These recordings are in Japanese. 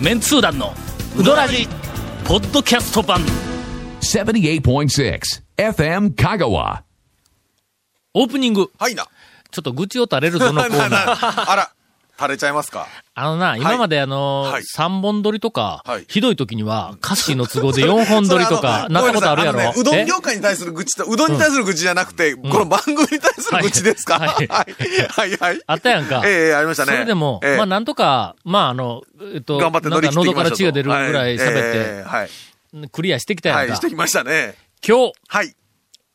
メンツー団のウドラジポッドキャスト版78.6 FM Kagawa. オープニングはいな。ちょっと愚痴を垂れるぞのコーナー あら、垂れちゃいますか？あのな、今まであのはい3本撮りとか、はいひどい時には歌詞の都合で4本撮りとか なったことあるやろ？ねうえどん業界に対する愚痴と、うどんに対する愚痴じゃなくて、この番組に対する愚痴ですか？はいはい。はい、はい。あったやんか。ええありましたね。それでも、ええまあなんとか、まああの、えっと、頑張って乗り切喉から血が出るぐらい喋って、はいええはい。クリアしてきたやはい、んか。してきましたね。今日、はい。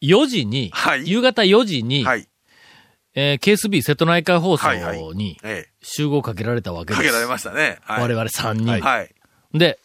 4時に、はい夕方4時に、はい。えー KSB 瀬戸内海放送はいはいにえ集合かけられたわけえ。です。かけられましたね。はい。我々3人。はい。で、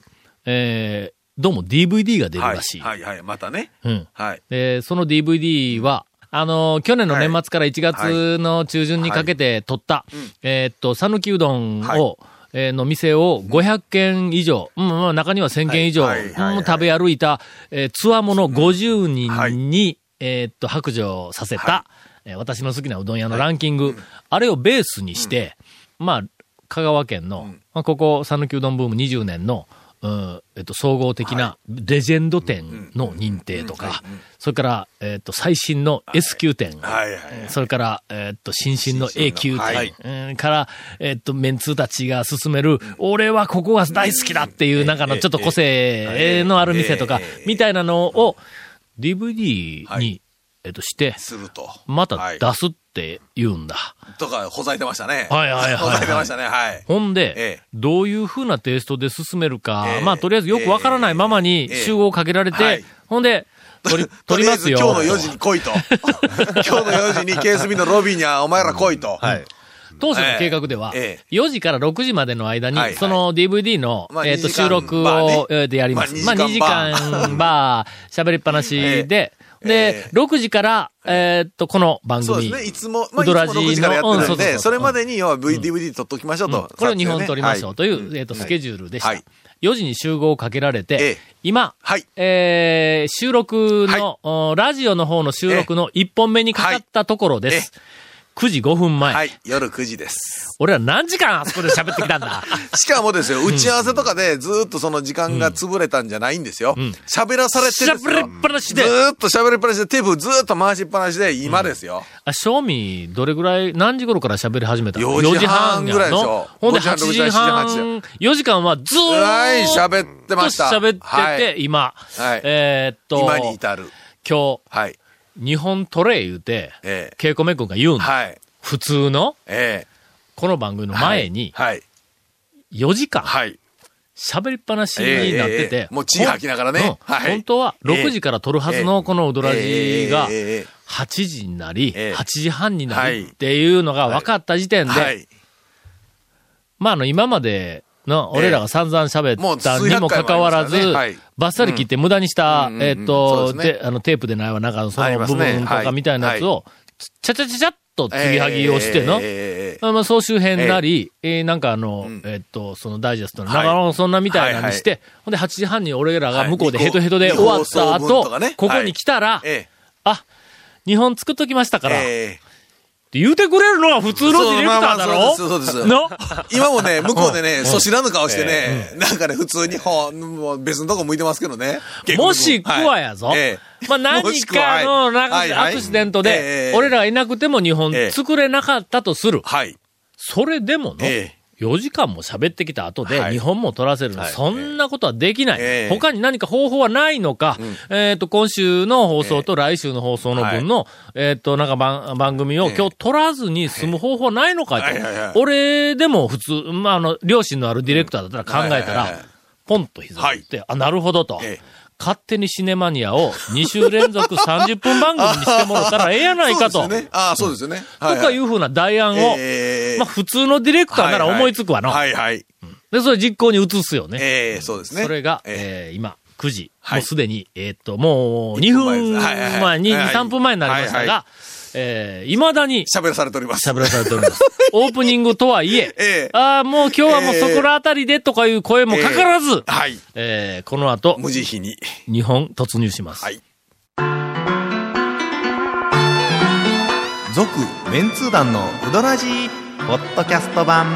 えーどうも DVD が出るはいらしい。。はい、はい。またね。うん。はい。で、その DVD は、あの、去年の年末から1月の中旬にかけて撮った、えーっと、讃岐うどんを、はいえーの店を500軒以上、うん、まあ中には1000軒以上、はいはいはいはいうん食べ歩いた、えー、つわもの50人に、えーっと、白状させた、えー私の好きなうどん屋のランキング、あれをベースにして、まあ、香川県の、まあ、ここ、讃岐うどんブーム20年の、うんえっと、総合的なレジェンド店の認定とか、それから、えっと、最新の S 級店、それから、えっと、新進の A 級店、から、えっと、メンツーたちが進める、俺はここが大好きだっていう、なんかのちょっと個性のある店とか、みたいなのを DVD はに、えっと、して、すると。またはい出すって言うんだ。とか、ほざいてましたね。はいはいはいはいほざいてましたね。はい。ほんで、ええどういう風なテイストで進めるか、ええまあ、とりあえずよくわからないままにええ集合かけられて、はいほんで、取り、取りますよ。とりあえず今日の4時に来いと。今日の4時に KSB のロビーにはお前ら来いと。はい。当初の計画では、え4時から6時までの間に、その DVD の、まあえっ、と、2時間収録を、えーでやります。ままああ、2 2時時間間バー、喋りっぱなしで、えで、え6時から、えっと、この番組。そうですね。いつも、まあ、ウドラジいつも6時からやってるんで、うんそれまでに要は V、DVD 撮っときましょうと。これを2本撮りましょうという、はい。えっ、と、スケジュールでした。はい。4時に集合をかけられて、ええ。今、はい。えー収録の、おラジオの方の収録の1本目にかかったところです。9時5分前。はい。夜9時です。俺ら何時間あそこで喋ってきたんだ？しかもですよ、打ち合わせとかでずーっとその時間が潰れたんじゃないんですよ。喋らされてですよ喋りっぱなしでずーっと喋りっぱなしで、テープずーっと回しっぱなしで、今ですよ。あ、正味、どれぐらい、何時頃から喋り始めたの？4時半ぐらいでしょ4時半やのほんで5時半8時半、4時間はずーっとはい、喋ってました。喋ってて、はい今、はいえーっと、今に至る。今はい。日、日本トレイ言うて、ええ。ケイコメ君が言うんだ。はい。普通の、えこの番組のえ前に、はい。4時間、はい。喋りっぱなしになってて、ええもう血吐きながらね。はい。本当は6時から撮るはずのこのウドラジがええええええ。8時になり、ええ。8時半になるっていうのが分かった時点で、はい。まあ、あの、今までの、俺らが散々喋ったにもかかわらずバッサリ切って無駄にしたう、んえっと、あの、テープでないわ、なんかその部分とかみたいなやつを、ちゃちゃちゃちゃっと継ぎはぎをしての、ええええええまあまあ、総集編なり、えーなんかあの、えっと、そのダイジェストのはい。長野そんなみたいなのにして、ほんで8時半に俺らが向こうでヘトヘトではい終わった後、ここに来たら、えあ、日本作っときましたから、ってええ言うてくれるのは普通のディレクターだろ？そうですそうですの？今もね、向こうでね、そ知らぬ顔してね、なんかね、普通にほん、もう別のとこ向いてますけどね。もしくはやぞ。まあ何かの、なんかアクシデントえで、え俺らがいなくても日本ええ。作れなかったとする。はい。それでもの、ええ4時間も喋ってきた後で、はい。日本も取らせるの、はい。そんなことはできない。ええ。他に何か方法はないのか、えっ、と、今週の放送と来週の放送の分の、えっ、と、なんか番番組をええ。今日取らずに済む方法はないのかと。はいはいはい。俺でも普通、まあ、あの、良心のあるディレクターだったら考えたらはいはいはい、ポンと膝って、あ、なるほどと。ええ勝手にシネマニアを2週連続30分番組にしてもらったらええやないかと。そうですよね。ああ、そうですよね。とかいうふうな代案を、ええまあ普通のディレクターなら思いつくわの。はいはい。で、それ実行に移すよね。ええそうですね。それが、ええー今、9時。はいもうすでに、えーっと、もう2分前に、2、はいはい3分前になりましたが、えー、未だに喋らされております。喋らされております。オープニングとはいえ、ええああ、もう今日はもうそこらあたりでとかいう声もかからず、はい。えーこの後、無慈悲に。日本突入します。はい。続メンツー団のウドラジーポッドキャスト版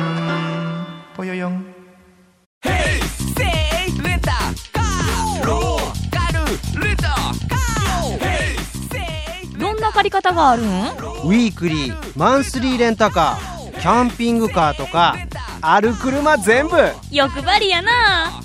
ぽよよん方があるん？ウィークリーマンスリーレンタカーキャンピングカーとかある車全部欲張りやな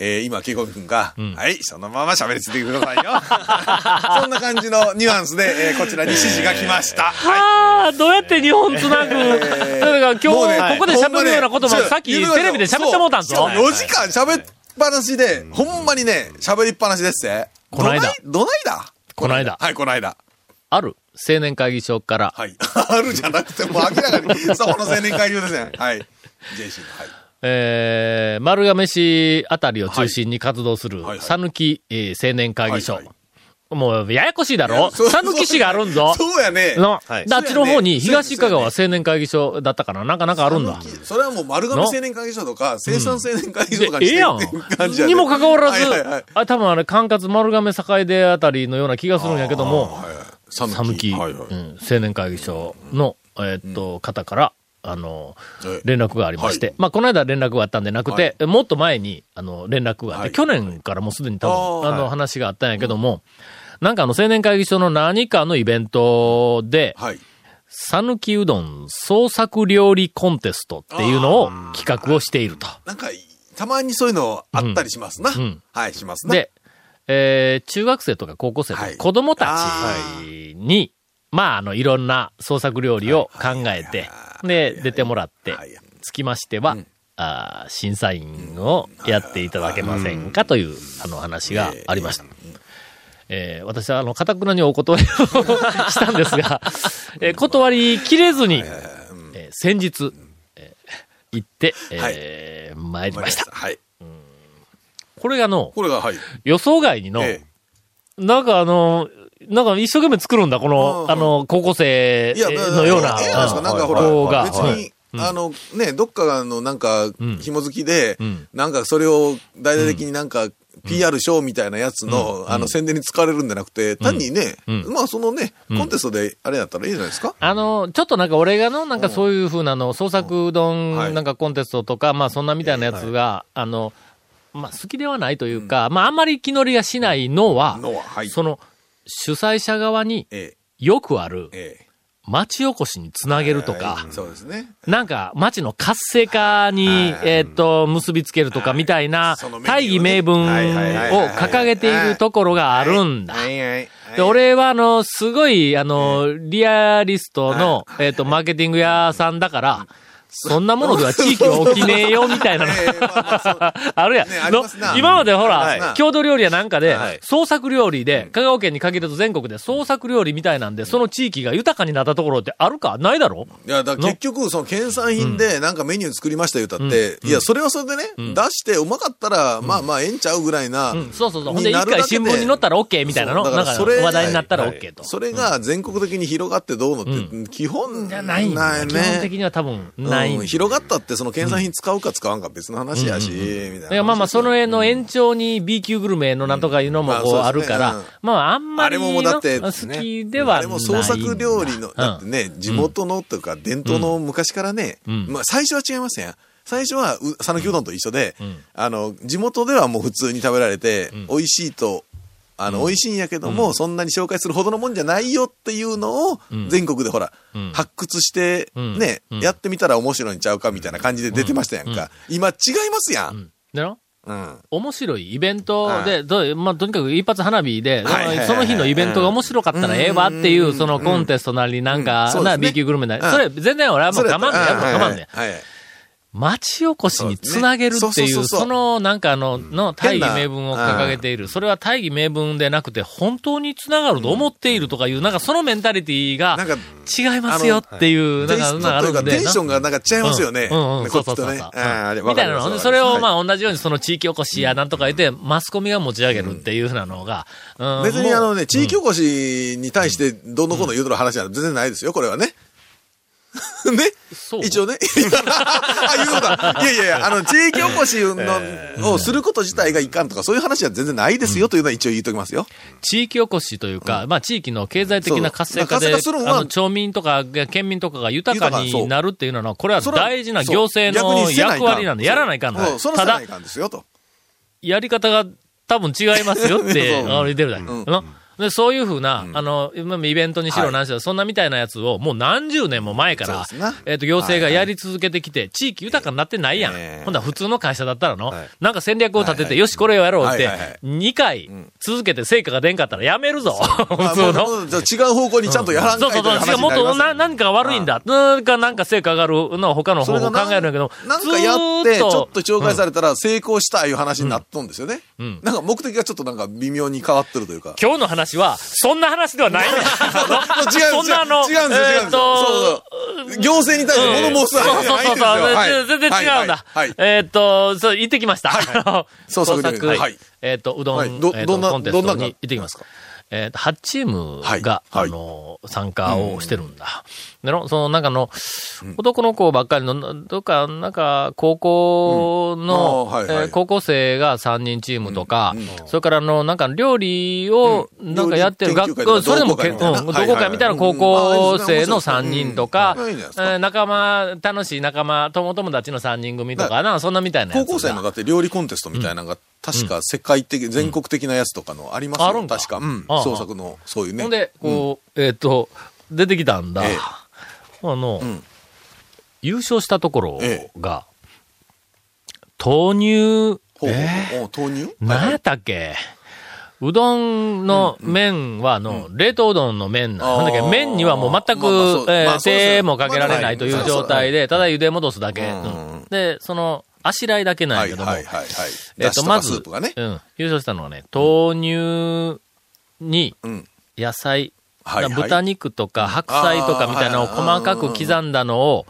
えー、今、ケイコミ君が、んはい、そのまま喋りついてくださいよ。そんな感じのニュアンスで、えーこちらに指示が来ました。はい。ああ、どうやって日本つなぐ、だから今日、ねここで喋るようなことさっきテレビで喋ってもうたんぞ。そう4時間喋っぱなしで、ほんまにね、喋りっぱなしですって。この間どないどないだ？この間はい、この間。ある？青年会議所から、はい。あるじゃなくて、もう明らかに、そこの青年会議ですね。はい。JC の、はい。えー、丸亀市あたりを中心に活動するはいはい、さぬ青年会議所。はいはいもう、ややこしいだろ？そうさぬき市があるんぞ。そうやね。の、はい。であっちの方に東香川青年会議所だったかななんかなんかあるんだ。それはもう丸亀青年会議所とか、生産青年会議所とかでええやんにもかかわらず、あ、多分あれ、管轄丸亀栄出あたりのような気がするんやけども、はいはい。はいはい。うん青年会議所の、えーっと、方から、あのえ、連絡がありまして、はい。まあ、この間連絡があったんでなくて、もっと前に、あの、連絡があって、はい。去年からもうすでに多分、あの、話があったんやけども、なんかあの、青年会議所の何かのイベントで、はい。さぬきうどん創作料理コンテストっていうのを企画をしていると。なんか、たまにそういうのあったりしますな。んはい、しますな。で、えー中学生とか高校生とかはい子供たちに、まあ、あの、いろんな創作料理を考えて、で、出てもらってはい、つきましては、あー審査員をやっていただけませんかという、あの話がありました。えー私は、あの、かたくなにお断りをしたんですが、えー断りきれずに、えー先日、えー行って、えー参りました。はい。これがの、これが、はい。予想外にの、えなんかあの、なんか一生懸命作るんだ、この、うんあの、高校生のような、ええなんかほら。別に、あの、ね、どっかのなんかん、紐付きでん、なんかそれを大々的になんか、PR ショーみたいなやつの、あの、宣伝に使われるんじゃなくて、単にね、ん。まあそのね、コンテストであれやったらいいじゃないですか？あの、ちょっとなんか俺がの、なんかそういうふうなの、創作うどはい。んなんかコンテストとか、まあそんなみたいなやつが、あの、まあ好きではないというか、まああんまり気乗りがしないのは。その、主催者側にえ。よくあるえ、え町おこしにつなげるとか、え。そうですね。なんか、町の活性化に、えーっと、結びつけるとかみたいな大義名分を掲げているところがあるんだ。で、俺は、あの、すごい、あの、リアリストの、えーっと、マーケティング屋さんだから、そんなものでは地域は起きねえよ、みたいなの。あるやん。今までほはい。ら、郷土料理やなんかではい、創作料理で、香川県に限らず全国で創作料理みたいなんで、その地域が豊かになったところってあるか？ないだろ？いや、だから結局、その県産品でなんかメニュー作りました言うたって、いや、それはそれでね、出してうまかったら、まあまあ、ええんちゃうぐらいな。うん、そうそうそう。ほんで、一回新聞に載ったら OK みたいなの？か、だからそれ話題になったらはい OK と。それが全国的に広がってどうのって、基本、じゃないんだ基本的ね。には多分、ないんだうん広がったって、その県産品使うか使わんか別の話やし、みたいな。いや、まあまあ、その絵の延長に B 級グルメのなんとかいうのもこうまああるからまあ、あんまりあれももうだっての好きではない。あれも創作料理の、だってね、地元のとか伝統の昔からね、ん。まあ最初は違いますやん。最初は、う讃岐うどんと一緒で、あの、地元ではもう普通に食べられて、美味しいと、あの、美味しいんやけども、そんなに紹介するほどのもんじゃないよっていうのを、全国でほら、ん。発掘して、ん。ね、うん。やってみたら面白いんちゃうかみたいな感じで出てましたやんか。今違いますやん。だろ？うん。面白いイベントで、どうまあ、とにかく一発花火で、その日のイベントが面白かったらええわっていう、そのコンテストなりなんうん。か、な、B 級グルメなり、うん。それ全然俺はもう我慢でやるの我慢で。町おこしにつなげるっていう、そのなんかあの、の大義名分を掲げている。それは大義名分でなくて、本当につながると思っているとかいう、なんかそのメンタリティが違いますよっていう、なんか、なんかテンションがなんか違いますよね。うん。そうそうそうみたいなの。それをまあ、あ同じようにその地域おこしやなんとか言って、マスコミが持ち上げるっていうふうなのが、うん。別にあのね、地域おこしに対してどんどんこんどん言うとる話は全然ないですよ、これはね。ね。一応ね。あ、言うのだ。いやいやいや、あの、地域おこしの、をすること自体がいかんとか、そういう話は全然ないですよというのは一応言うときますよ。地域おこしというか、まあ地域の経済的な活性化で、そう。活性化するのはあの、町民とかが、県民とかが豊かになるっていうのは、これは大事な行政の役割なんで、やらないかんのただ。やり方が多分違いますよって、言ってるだけ。うん。のでそういうふうな、あの、今イベントにしろはい。何しろ、そんなみたいなやつを、もう何十年も前からえっと、行政がやり続けてきて、地域豊かになってないやん。ええ。ほんだら普通の会社だったらの、はい。なんか戦略を立てて、はいはい。よし、これをやろうってはいはいはい、2回続けて成果が出んかったらやめるぞ。普まあ通 の。違う方向にちゃんとやらんかそうそうそう。いというもっとな何か悪いんだ。なんか、なんか成果上がるのは他の方法を考えるんだけど、なんかやって、ちょっと紹介されたら成功したいう話になっとんですよね。ん。なんか目的がちょっとなんか微妙に変わってるというか。今日の話は、そんな話ではないねんですよ。そんなあの、違うんですよ。違うんですよ。行政に対して物申す話じゃないんですよ。そうそうそうそう、はい全然違うんだ。えーっと、そう、行ってきました。あの創作えーっと、うどん、はいどんなコンテストに行ってきます。えーっと、8チームが、あの、参加をしてるんだ。での、その、なんかの、男の子ばっかりの、どっか、なんか、高校の、高校生が3人チームとか、それからあの、なんか料理を、なんかやってる学校、それでもけ、うん、同好会みたいな高校生の3人とか、仲間、楽しい仲間、友友達の3人組とかな、そん。なみたいな。高校生のだって料理コンテストみたいなのが、確か世界的、全国的なやつとかのありますよ。確か。うん。創作の、そういうね。ほん。で、こう、えーっと、出てきたん。だ。ええあの、ん。優勝したところえが、豆乳、えほうお豆乳？何やったっけ？うどんの麺は、あの、冷凍うどんの麺な。んだ。け？麺にはもう全く、え手もかけられないという状態で、ただ茹で戻すだけ。で、その、あしらいだけなんはいやけども。えっと、まず、優勝したのはね、豆乳にうん。野菜、豚肉とか白菜とかみたいなのを細かく刻んだのを、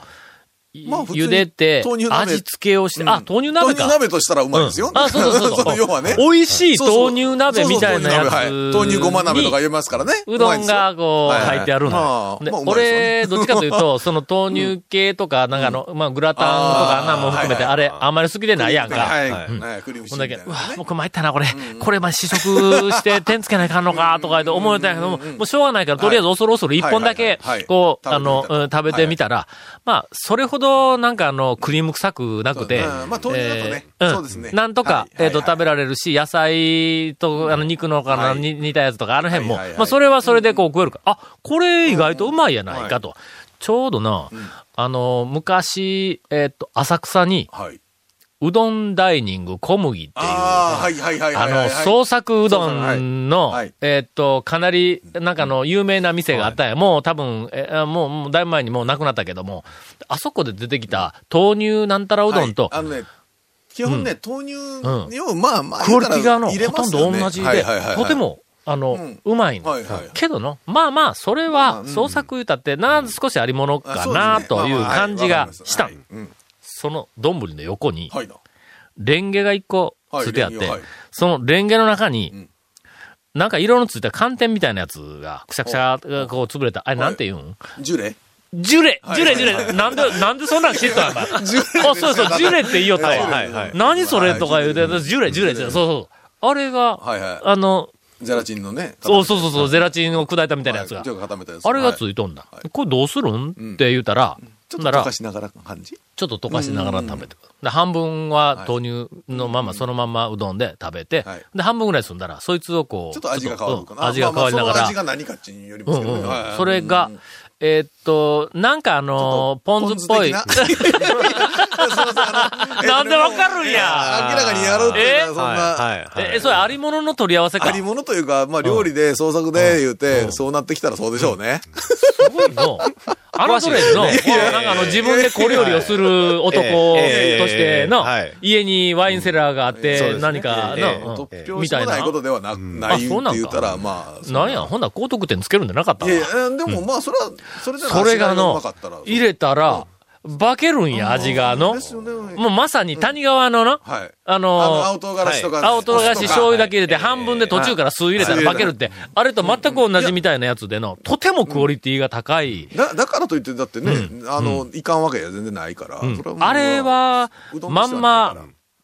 まあ茹でて味付けをして、うん。あ、豆乳鍋か。豆乳鍋としたらうまいですよ。うん。あ、そうそうそうそう。要はね。美味しい豆乳鍋みたいなやつ豆乳ごま鍋とか言いますからね。うどんがこう入ってあるのあよ。であまあうまいですよね。俺、どっちかというと、その豆乳系とか、なんかあの、まあ、グラタンとかなんも含めて、あれ、あんまり好きでないやんか。はい。うん。はい。クリームシほんだけ、うわチューみたいな、ね。僕参ったな、これ。これ、まあ、試食して点つけないかんのか、とか言って思えたんやけども、もうしょうがないから、とりあえず恐る恐る一本だけこう、はい。あの、食べてみたら、まあ、それほど、なんかあの、クリーム臭くなくて、まあ豆乳だとね。そうですね。なんとかは、いえっと、食べられるし、野菜と、あの、肉のかな、似たやつとか、あの辺も。まあ、それはそれでこう食えるか。あ、これ意外とうまいやないかと。ちょうどな、あの、昔、えっと、浅草に、はい。うどんダイニング小麦っていう、あ。の、創作うどんの、えーっと、かなり、なんかの、有名な店があったんや。もう多分、えーもう、もうだいぶ前にもうなくなったけども、あそこで出てきた豆乳なんたらうどんと、はい。あのね、基本ね、豆乳うん。を、まあまあ、クオリティがあの、ほとんど同じで、とても、あの、うまいの。はいはいけどの、まあまあ、それは、創作言うたって、な、少しありものかな、という感じがした。はい。うんその丼の横に、はいな。レンゲが一個はいついてあって、そのレンゲの中に、ん。なんか色のついた寒天みたいなやつが、くしゃくしゃがこう潰れた。あれなんて言うん、ジュレ。ジュレ。はい。ジュレジュレ。なんで、なんでそんなん知ったんや ジュレあ、そうそう、ジュレって言いよったわ。はいはい何それとか言うて、ジュレ、ジュレ、そうそう。あれが、はいはい。あの、ゼラチンのね。そうそうそうゼラチンを砕いたみたいなやつが。あれがつはいいとんだ。はい。これどうするん？って言うたら、ちょっと溶かしながら感じ？ちょっと溶かしながら食べてく。る。で、半分は豆乳のまま、そのままうどんで食べて、はい。で、半分ぐらい済んだら、そいつをこう、ちょっと味が変わるかな。うん。味が変わりながら。味、が何かっちによりますけどね。うん。うんはい。はいそれが、えーっと、なんかあのー、ポン酢っぽい。な。なんでわかるんや。明らかにやろうっていうのは、そんな。え、それありものの取り合わせか？ありものというか、まあ料理で創作で言うて、そうなってきたらそうでしょうね。すごいの。あの。トレの、なんかあの自分で小料理をする男としてのはい、家にワインセラーがあって、何かええ。の、みたいなないこ。とではなな。いってそうなんか。言ったら、まあ。なんや、ほんなら高得点つけるんじゃなかった？いやでもまあ、それは、それでそれがうの入れたら、化けるんや、味がの。もうまさに谷川のの、はい。ああの、の青唐辛子とか。青唐辛子醤油だけ入れてはい。半分で途中から酢入れたら化けるって、あれと全く同じみたいなやつでの、とてもクオリティが高い。だだからといって、だってね、あの、いかんわけや全然ないから。あれはまんま、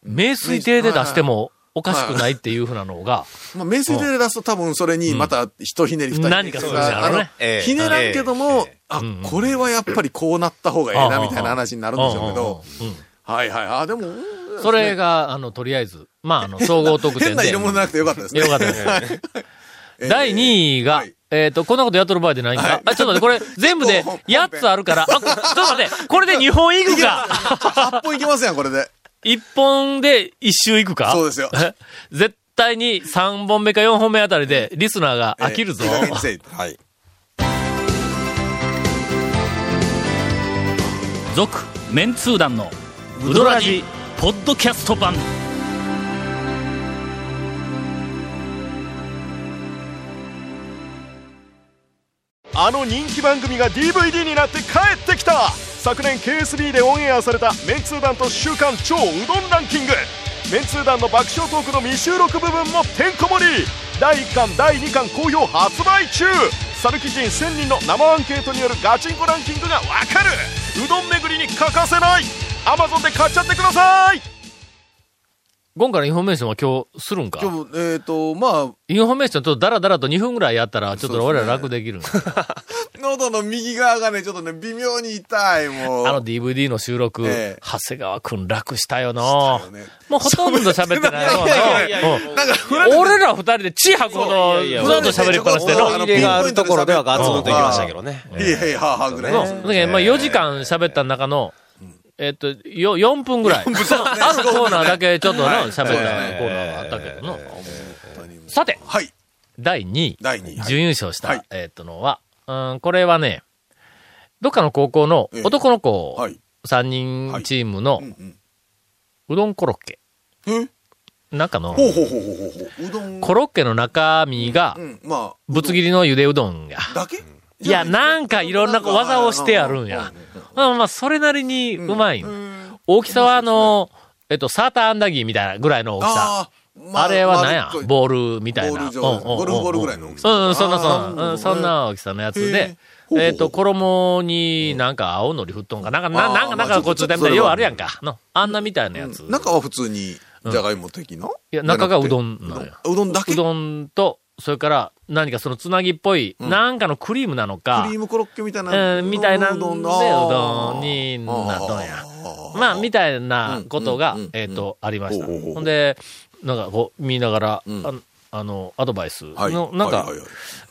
名水亭で出してもおかしくないっていうふうなのが、まあ、名水で出すと多分それにまた一ひねり二ひねり何かするんだろうね。ひねらんけども、あん、これはやっぱりこうなった方がええな、みたいな話になるんでしょうけど、うんうんうんはいはい。あ、でも、うんそれが、あの、とりあえず、まあ、あの、総合得点で。変な色物なくてよかったですね。よかったです。第2位が、はいえっ、と、こんなことやっとる場合でないんか、はいあ、ちょっと待って、これ、全部で本8つあるから、あ、ちょっと待って、これで2本いくか8本いきますやん、これで。!1 本で1周いくかそうですよ。え絶対に3本目か4本目あたりで、リスナーが飽きるぞ。えーはい。続メンツー団のウドラジポッドキャスト版。あの人気番組が DVD になって帰ってきた。昨年 KSB でオンエアされたメンツー団と週刊超うどんランキング。メンツー団の爆笑トークの未収録部分もてんこ盛り。第1巻第2巻好評発売中。さぬき人1000人の生アンケートによるガチンコランキングがわかる。うどん巡りに欠かせない。Amazon で買っちゃってください。ゴンからインフォメーションは今日するんか？今日、えっ、と、まインフォメーションちょっとダラダラと2分ぐらいやったら、ちょっと俺ら楽できるんや。あ、喉の右側がね、ちょっとね、微妙に痛い、もう。あの DVD の収録、ええ。長谷川くん楽したよな。よね。もうほとんど喋ってないのいやいや。いやうん。なんか、俺ら二人で血吐くほど、ずっと喋りっぱなしで。の。入れがあるところではガツンといきましたけどね。いやいや、はぐらだけどまあ4時間喋った中の、えっと、よ、4分ぐらい。あるコーナーだけちょっとの喋ったコーナーがあったけどの。さて、はい。第2位。第2位。はい準優勝した、はいえっとのは、うん、これはね、どっかの高校のええ男の子はい。3人チームのうどんコロッケ。え？中の。コロッケの中身が。ぶつ切りのゆでうどんや。だけ？いや、なんかいろんな技をしてあるんや。まあまあ、それなりにうまい。ん。大きさはあの、えっと、サーターアンダギーみたいなぐらいの大きさ。あーまあれは何や？ボールみたいな。ゴルフボールぐらいの大きさ。うん、そんなそんな、うんそんな大きさのやつで、えっと、衣になんか青のり振っとんか、なんか、なん。か、なんまあかこっとそれは要はあるやんか。の、あんなみたいなやつ。中は普通に、じゃがいも的な、いや、中がうどんなのよ。うどんだけ？うどんと、それから何かそのつなぎっぽい、なんかのクリームなのかクリ、ームコロッケみたいな。うんみたいなんでうだどんになっとんや。まあ、みたいなことがえっと、ありました。ほんで、なんかこう、見ながら、んああの、アドバイスはい。の、なんか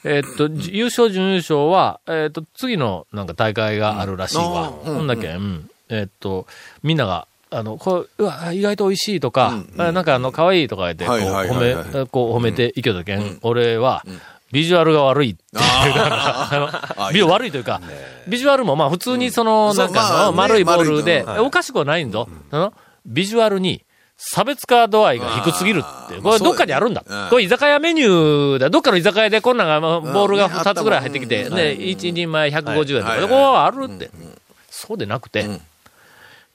えっと、じ優勝、準優勝は、えっと、次のなんか大会があるらしいわ。ほんだっけ、うん。えっと、みんなが、あの、これ、うわ、意外と美味しいとか、あなんかあの、可愛いとか言って、こう、褒め、こう、褒めていけたけん、俺は、ビジュアルが悪いって。いうか、ビジュアル悪いというか、ビジュアルもまあ普通にその、うんなんか丸いボールで、おかしくはないんぞ。あのビジュアルに、差別化度合いが低すぎるって。これどっかにあるんだ。これ居酒屋メニューだ。どっかの居酒屋でこんなんが、まあボールが2つぐらい入ってきて、うんね。で、1人前150円とか、はいここはあるって。そうでなくて、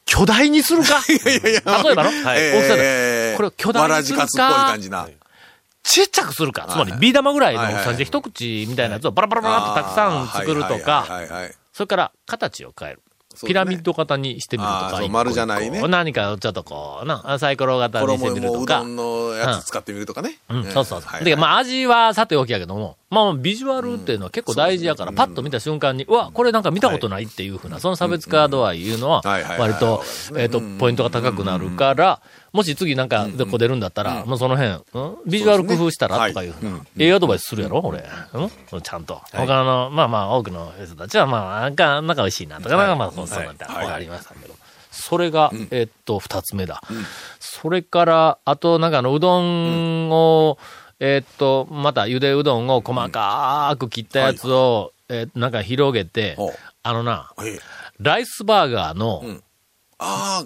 巨大にするか？例えばの、大きさで、これを巨大わらにするじかつっぽいか感、じな。ちっちゃくするか？つまり、ビー玉ぐらいの大きさで一口みたいなやつをバラバラバラってたくさん作るとか、はいはいはいはいそれから形を変える。ピラミッド型にしてみるとか、丸じゃないね。何かちょっとこう、な、サイコロ型にして衣みるとか。もうど。んのやつ使ってみるとかね。うん、そうそうそう。はい。で、まあ味はさておきやけども、まあビジュアルっていうのは結構大事やから、パッと見た瞬間に、うわ、これなんか見たことないっていうふうな、その差別化度合いいうのは割とえっと、ポイントが高くなるから、もし次なんかでこう出るんだったら、もうその辺、うん？ビジュアル工夫したらとかいうふうな、ええアドバイスするやろ俺。うん？ちゃんと。他の、まあまあ多くの人たちは、まあ、なんか、なんか美味しいなとか、な。んかまあ、そうなんてわかりましたけど。それが、えっと、二つ目だ。それから、あと、なんかあの、うどんを、えっと、また、ゆでうどんを細かく切ったやつを、えーなんか広げてあのな、ええ。ライスバーガーの、ああ、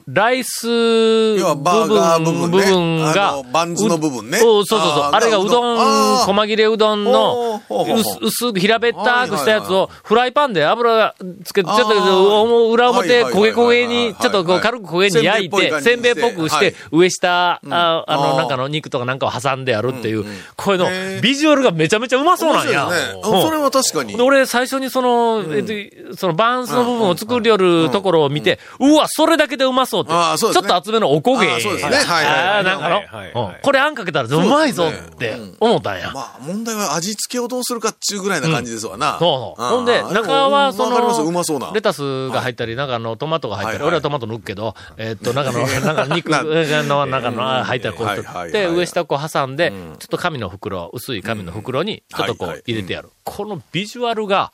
ライス要はバーガー部分ね。部分が、バンズの部分ね。うそうそうそう。あれがうどん、細切れうどんの薄薄く平べったくしたやつを、フライパンで油つけて、ちょっと裏表焦げ焦げに、ちょっとこう軽く焦げに焼いて、せんべいっぽくして、上下、あの、ー。なんかの肉とかなんかを挟んでやるっていう、これのへー。ビジュアルがめちゃめちゃうまそうなんや。それは確かに。で俺、最初にその、えっと、そのバランスの部分を作りよるところを見て、うわ、それだだけでうまそうって、あーそうですね。ちょっと厚めのおこげ。あーそうですね。はいはいあーなんかの、はいはいはい。うんこれあんかけたらうまいぞって思ったんや。まあ、問題は味付けをどうするかっちゅうぐらいな感じですわな。そうそう。ほんで、中はそわかります。うの、まそうな。レタスが入ったり、中のトマトが入ったり、はいはい。俺はトマト抜くけど、えっと、中の、なんか肉の中のあ入ったりこうで、上下こう挟んで、ちょっと紙の袋、薄い紙の袋に、ちょっとこう入れてやる。このビジュアルが、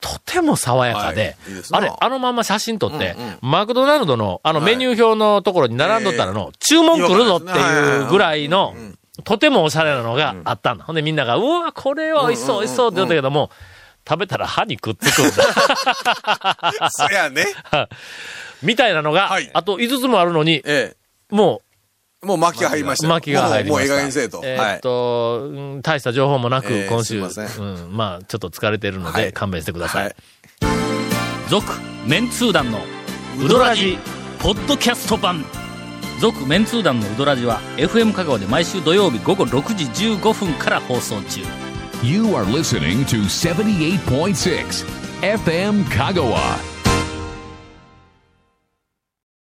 とても爽やかではい。いいであれ、あのまんま写真撮って、マクドナルドのあのメニュー表のところに並んどったらの、注文来るぞっていうぐらいの、とてもおしゃれなのがあったんだ。ほんでみんなが、うわ、これは美味しそう、美味しそうって言ったけども、食べたら歯にくっつくんだ。そやね。みたいなのがはい、あと5つもあるのに、えもえ。もう巻きが入りました。巻きが入りました。もうええ加減にせえと。えーっはい。と、うん大した情報もなく、えー今週、うん、まあ、ちょっと疲れてるので、はい勘弁してください。はい続メンツー団のウドラジポッドキャスト版続メンツー団のウドラジは FM 香川で毎週土曜日午後6時15分から放送中 You are listening to 78.6 FM Kagawa.